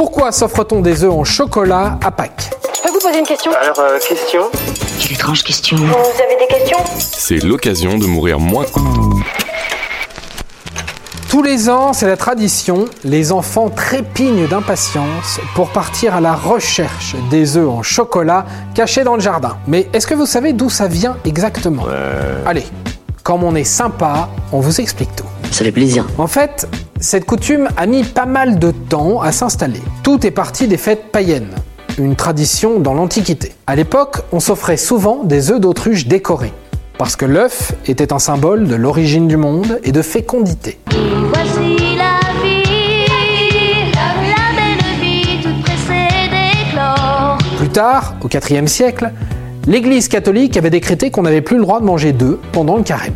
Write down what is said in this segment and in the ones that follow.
Pourquoi s'offre-t-on des œufs en chocolat à Pâques Je peux vous poser une question Alors, euh, question Quelle étrange question. Vous avez des questions C'est l'occasion de mourir moins. Tous les ans, c'est la tradition, les enfants trépignent d'impatience pour partir à la recherche des œufs en chocolat cachés dans le jardin. Mais est-ce que vous savez d'où ça vient exactement? Allez, comme on est sympa, on vous explique tout. Ça fait plaisir. En fait, cette coutume a mis pas mal de temps à s'installer. Tout est parti des fêtes païennes, une tradition dans l'Antiquité. À l'époque, on s'offrait souvent des œufs d'autruche décorés, parce que l'œuf était un symbole de l'origine du monde et de fécondité. Voici la vie, la belle vie toute pressée d'éclore. Plus tard, au IVe siècle, l'Église catholique avait décrété qu'on n'avait plus le droit de manger d'œufs pendant le carême.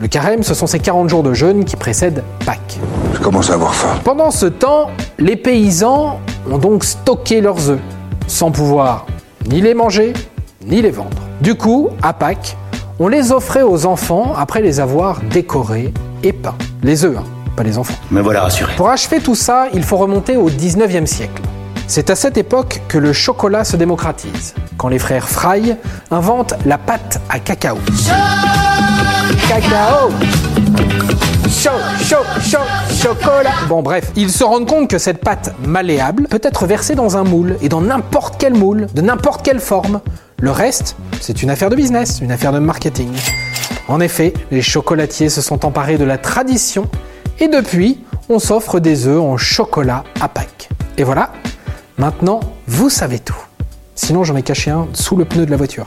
Le carême, ce sont ces 40 jours de jeûne qui précèdent Pâques. Je commence à avoir faim. Pendant ce temps, les paysans ont donc stocké leurs œufs, sans pouvoir ni les manger, ni les vendre. Du coup, à Pâques, on les offrait aux enfants après les avoir décorés et peints. Les œufs, hein, pas les enfants. Me voilà rassuré. Pour achever tout ça, il faut remonter au 19e siècle. C'est à cette époque que le chocolat se démocratise, quand les frères Fry inventent la pâte à cacao. Cacao Chaud, chocolat Bon bref, ils se rendent compte que cette pâte malléable peut être versée dans un moule, et dans n'importe quel moule, de n'importe quelle forme. Le reste, c'est une affaire de business, une affaire de marketing. En effet, les chocolatiers se sont emparés de la tradition, et depuis, on s'offre des œufs en chocolat à Pâques. Et voilà, maintenant, vous savez tout. Sinon, j'en ai caché un sous le pneu de la voiture.